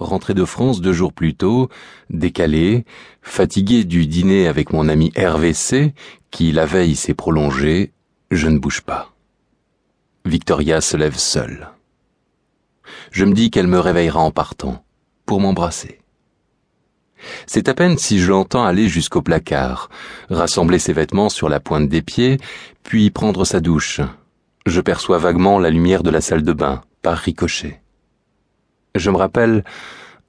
rentré de France deux jours plus tôt, décalé, fatigué du dîner avec mon ami Hervé C, qui la veille s'est prolongé, je ne bouge pas. Victoria se lève seule. Je me dis qu'elle me réveillera en partant, pour m'embrasser. C'est à peine si je l'entends aller jusqu'au placard, rassembler ses vêtements sur la pointe des pieds, puis prendre sa douche. Je perçois vaguement la lumière de la salle de bain, par ricochet. Je me rappelle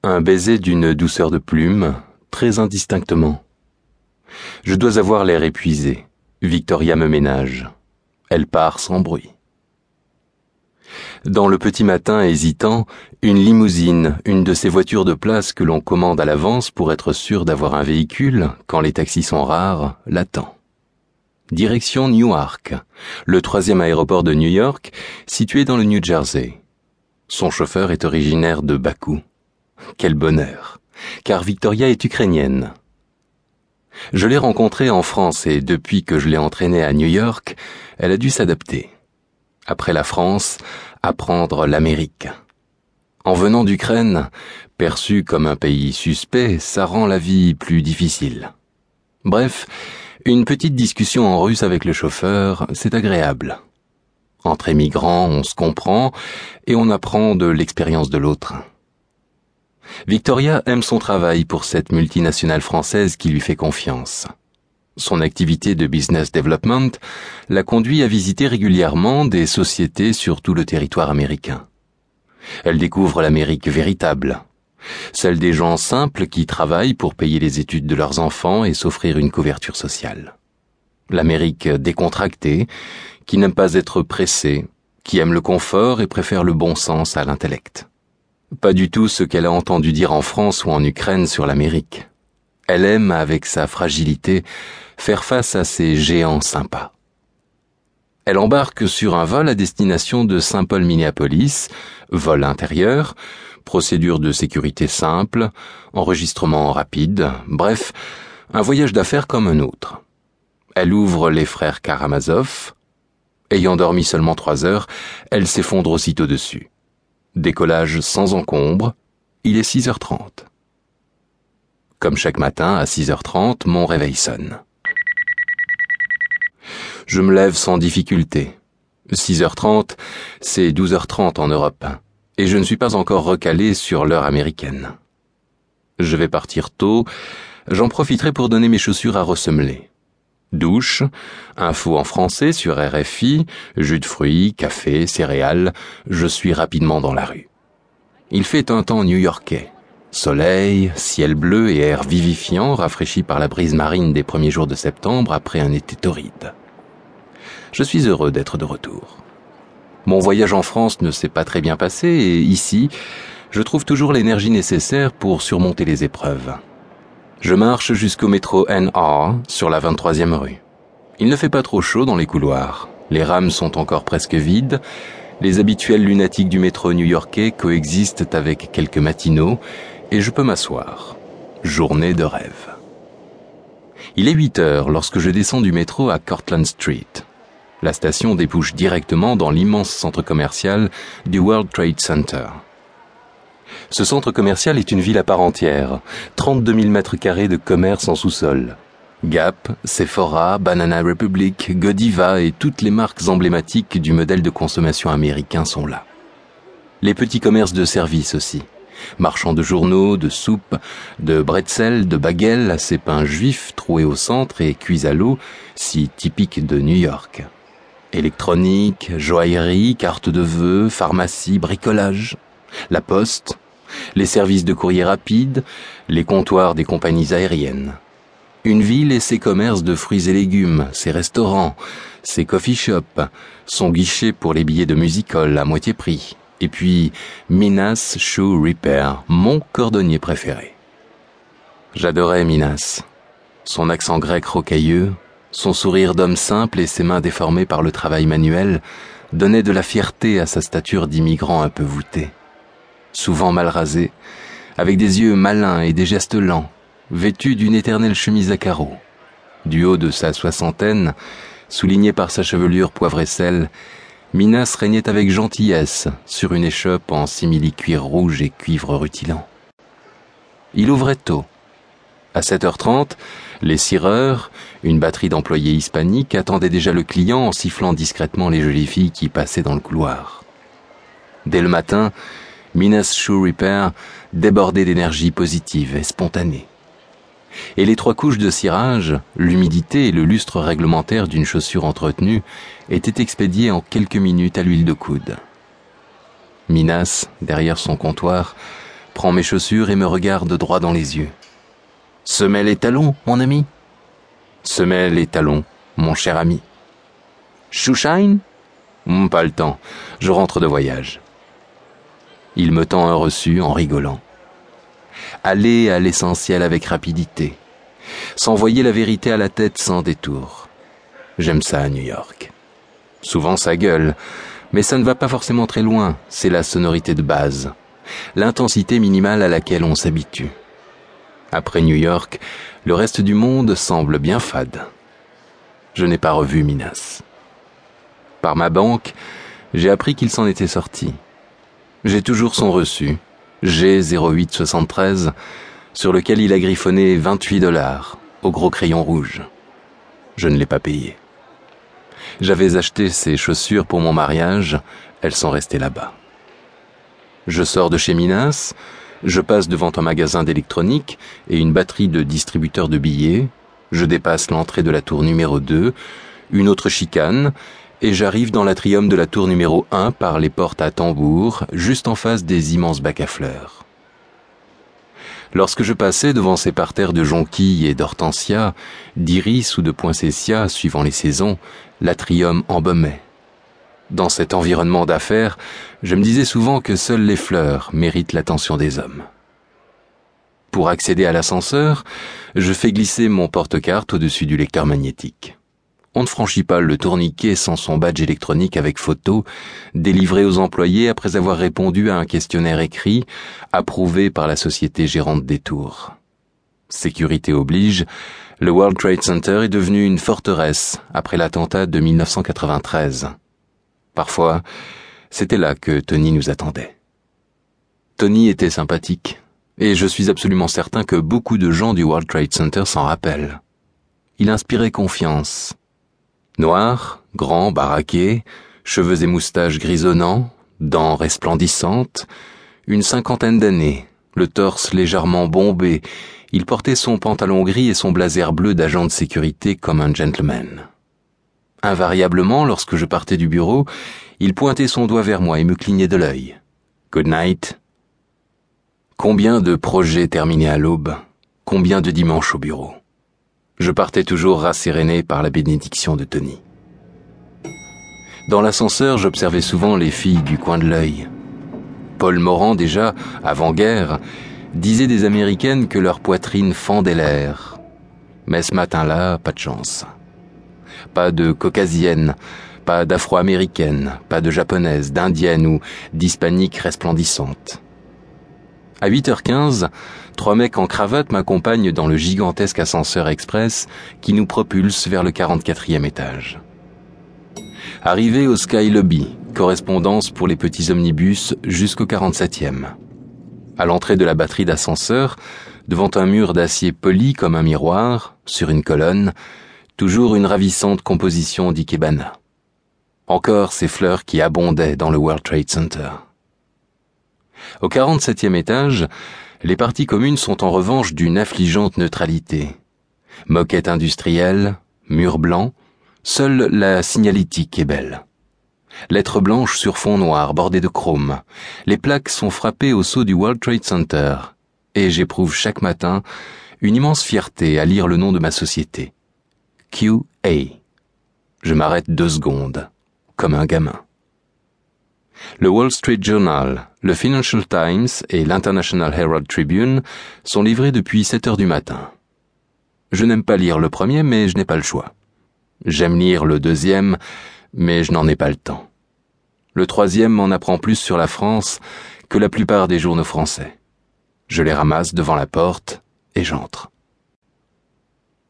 un baiser d'une douceur de plume, très indistinctement. Je dois avoir l'air épuisé. Victoria me ménage. Elle part sans bruit. Dans le petit matin hésitant, une limousine, une de ces voitures de place que l'on commande à l'avance pour être sûr d'avoir un véhicule quand les taxis sont rares, l'attend. Direction Newark, le troisième aéroport de New York, situé dans le New Jersey. Son chauffeur est originaire de Bakou. Quel bonheur, car Victoria est ukrainienne. Je l'ai rencontrée en France et depuis que je l'ai entraînée à New York, elle a dû s'adapter. Après la France, apprendre l'Amérique. En venant d'Ukraine, perçue comme un pays suspect, ça rend la vie plus difficile. Bref, une petite discussion en russe avec le chauffeur, c'est agréable. Entre émigrants, on se comprend et on apprend de l'expérience de l'autre. Victoria aime son travail pour cette multinationale française qui lui fait confiance. Son activité de business development la conduit à visiter régulièrement des sociétés sur tout le territoire américain. Elle découvre l'Amérique véritable, celle des gens simples qui travaillent pour payer les études de leurs enfants et s'offrir une couverture sociale. L'Amérique décontractée, qui n'aime pas être pressée, qui aime le confort et préfère le bon sens à l'intellect. Pas du tout ce qu'elle a entendu dire en France ou en Ukraine sur l'Amérique. Elle aime, avec sa fragilité, faire face à ces géants sympas. Elle embarque sur un vol à destination de Saint-Paul-Minneapolis, vol intérieur, procédure de sécurité simple, enregistrement rapide, bref, un voyage d'affaires comme un autre. Elle ouvre les frères Karamazov. Ayant dormi seulement trois heures, elle s'effondre aussitôt dessus. Décollage sans encombre, il est 6h30. Comme chaque matin, à 6h30, mon réveil sonne. Je me lève sans difficulté. 6h30, c'est 12h30 en Europe, et je ne suis pas encore recalé sur l'heure américaine. Je vais partir tôt, j'en profiterai pour donner mes chaussures à ressemeler. Douche, info en français sur RFI, jus de fruits, café, céréales, je suis rapidement dans la rue. Il fait un temps new-yorkais. Soleil, ciel bleu et air vivifiant rafraîchi par la brise marine des premiers jours de septembre après un été torride. Je suis heureux d'être de retour. Mon voyage en France ne s'est pas très bien passé et ici, je trouve toujours l'énergie nécessaire pour surmonter les épreuves. Je marche jusqu'au métro NR sur la 23e rue. Il ne fait pas trop chaud dans les couloirs. Les rames sont encore presque vides. Les habituels lunatiques du métro new-yorkais coexistent avec quelques matinaux et je peux m'asseoir. Journée de rêve. Il est 8 heures lorsque je descends du métro à Cortlandt Street. La station débouche directement dans l'immense centre commercial du World Trade Center. Ce centre commercial est une ville à part entière, 32 000 mètres carrés de commerce en sous-sol. Gap, Sephora, Banana Republic, Godiva et toutes les marques emblématiques du modèle de consommation américain sont là. Les petits commerces de services aussi. Marchands de journaux, de soupes, de bretzels, de baguettes à ces pains juifs troués au centre et cuits à l'eau, si typiques de New York. Électronique, joaillerie, carte de vœux, pharmacie, bricolage, la poste, les services de courrier rapide, les comptoirs des compagnies aériennes. Une ville et ses commerces de fruits et légumes, ses restaurants, ses coffee shops, son guichet pour les billets de musical à moitié prix, et puis Minas Shoe Repair, mon cordonnier préféré. J'adorais Minas. Son accent grec rocailleux, son sourire d'homme simple et ses mains déformées par le travail manuel donnaient de la fierté à sa stature d'immigrant un peu voûté souvent mal rasé, avec des yeux malins et des gestes lents, vêtu d'une éternelle chemise à carreaux. Du haut de sa soixantaine, souligné par sa chevelure poivre et sel, Minas régnait avec gentillesse sur une échoppe en simili-cuir rouge et cuivre rutilant. Il ouvrait tôt. À 7h30, les cireurs, une batterie d'employés hispaniques, attendaient déjà le client en sifflant discrètement les jolies filles qui passaient dans le couloir. Dès le matin, Minas Shoe Repair débordait d'énergie positive et spontanée. Et les trois couches de cirage, l'humidité et le lustre réglementaire d'une chaussure entretenue étaient expédiés en quelques minutes à l'huile de coude. Minas, derrière son comptoir, prend mes chaussures et me regarde droit dans les yeux. Semelle et talons, mon ami Semelle et talons, mon cher ami. Shoeshine? Hmm, Pas le temps, je rentre de voyage. Il me tend un reçu en rigolant. Aller à l'essentiel avec rapidité. S'envoyer la vérité à la tête sans détour. J'aime ça à New York. Souvent ça gueule, mais ça ne va pas forcément très loin, c'est la sonorité de base, l'intensité minimale à laquelle on s'habitue. Après New York, le reste du monde semble bien fade. Je n'ai pas revu Minas. Par ma banque, j'ai appris qu'il s'en était sorti. J'ai toujours son reçu, G0873, sur lequel il a griffonné 28 dollars au gros crayon rouge. Je ne l'ai pas payé. J'avais acheté ces chaussures pour mon mariage, elles sont restées là-bas. Je sors de chez Minas, je passe devant un magasin d'électronique et une batterie de distributeurs de billets, je dépasse l'entrée de la tour numéro 2, une autre chicane, et j'arrive dans l'atrium de la tour numéro 1 par les portes à tambour, juste en face des immenses bacs à fleurs. Lorsque je passais devant ces parterres de jonquilles et d'hortensias, d'iris ou de poinsettias suivant les saisons, l'atrium embaumait. Dans cet environnement d'affaires, je me disais souvent que seules les fleurs méritent l'attention des hommes. Pour accéder à l'ascenseur, je fais glisser mon porte-carte au-dessus du lecteur magnétique. On ne franchit pas le tourniquet sans son badge électronique avec photo, délivré aux employés après avoir répondu à un questionnaire écrit, approuvé par la société gérante des tours. Sécurité oblige, le World Trade Center est devenu une forteresse après l'attentat de 1993. Parfois, c'était là que Tony nous attendait. Tony était sympathique, et je suis absolument certain que beaucoup de gens du World Trade Center s'en rappellent. Il inspirait confiance. Noir, grand, baraqué, cheveux et moustaches grisonnants, dents resplendissantes, une cinquantaine d'années, le torse légèrement bombé, il portait son pantalon gris et son blazer bleu d'agent de sécurité comme un gentleman. Invariablement, lorsque je partais du bureau, il pointait son doigt vers moi et me clignait de l'œil. Good night. Combien de projets terminés à l'aube, combien de dimanches au bureau. Je partais toujours rasséréné par la bénédiction de Tony. Dans l'ascenseur, j'observais souvent les filles du coin de l'œil. Paul Morand, déjà, avant-guerre, disait des Américaines que leur poitrine fendait l'air. Mais ce matin-là, pas de chance pas de caucasienne, pas d'afro-américaine, pas de japonaise, d'indienne ou d'hispanique resplendissante. À 8h15, trois mecs en cravate m'accompagnent dans le gigantesque ascenseur express qui nous propulse vers le 44e étage. Arrivé au Sky Lobby, correspondance pour les petits omnibus jusqu'au 47e. À l'entrée de la batterie d'ascenseur, devant un mur d'acier poli comme un miroir, sur une colonne, toujours une ravissante composition d'Ikebana. Encore ces fleurs qui abondaient dans le World Trade Center. Au 47e étage, les parties communes sont en revanche d'une affligeante neutralité. Moquette industrielle, mur blanc, seule la signalétique est belle. Lettres blanches sur fond noir bordées de chrome. Les plaques sont frappées au sceau du World Trade Center, et j'éprouve chaque matin une immense fierté à lire le nom de ma société. QA. Je m'arrête deux secondes, comme un gamin. Le Wall Street Journal, le Financial Times et l'International Herald Tribune sont livrés depuis 7 heures du matin. Je n'aime pas lire le premier, mais je n'ai pas le choix. J'aime lire le deuxième, mais je n'en ai pas le temps. Le troisième m'en apprend plus sur la France que la plupart des journaux français. Je les ramasse devant la porte et j'entre.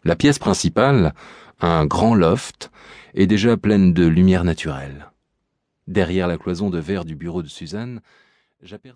La pièce principale, un grand loft, est déjà pleine de lumière naturelle. Derrière la cloison de verre du bureau de Suzanne, j'aperçois